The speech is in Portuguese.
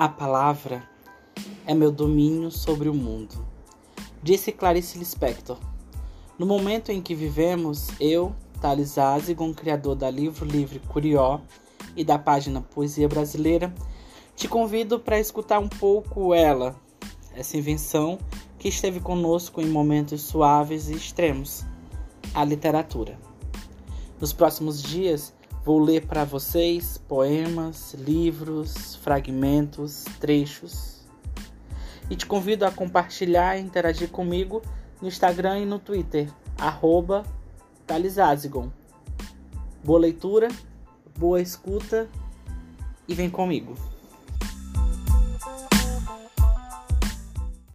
A palavra é meu domínio sobre o mundo, disse Clarice Lispector. No momento em que vivemos, eu, Thales Azigon, criador da Livro Livre Curió e da página Poesia Brasileira, te convido para escutar um pouco ela, essa invenção que esteve conosco em momentos suaves e extremos, a literatura. Nos próximos dias, Vou ler para vocês poemas, livros, fragmentos, trechos. E te convido a compartilhar e interagir comigo no Instagram e no Twitter, arroba Boa leitura, boa escuta e vem comigo.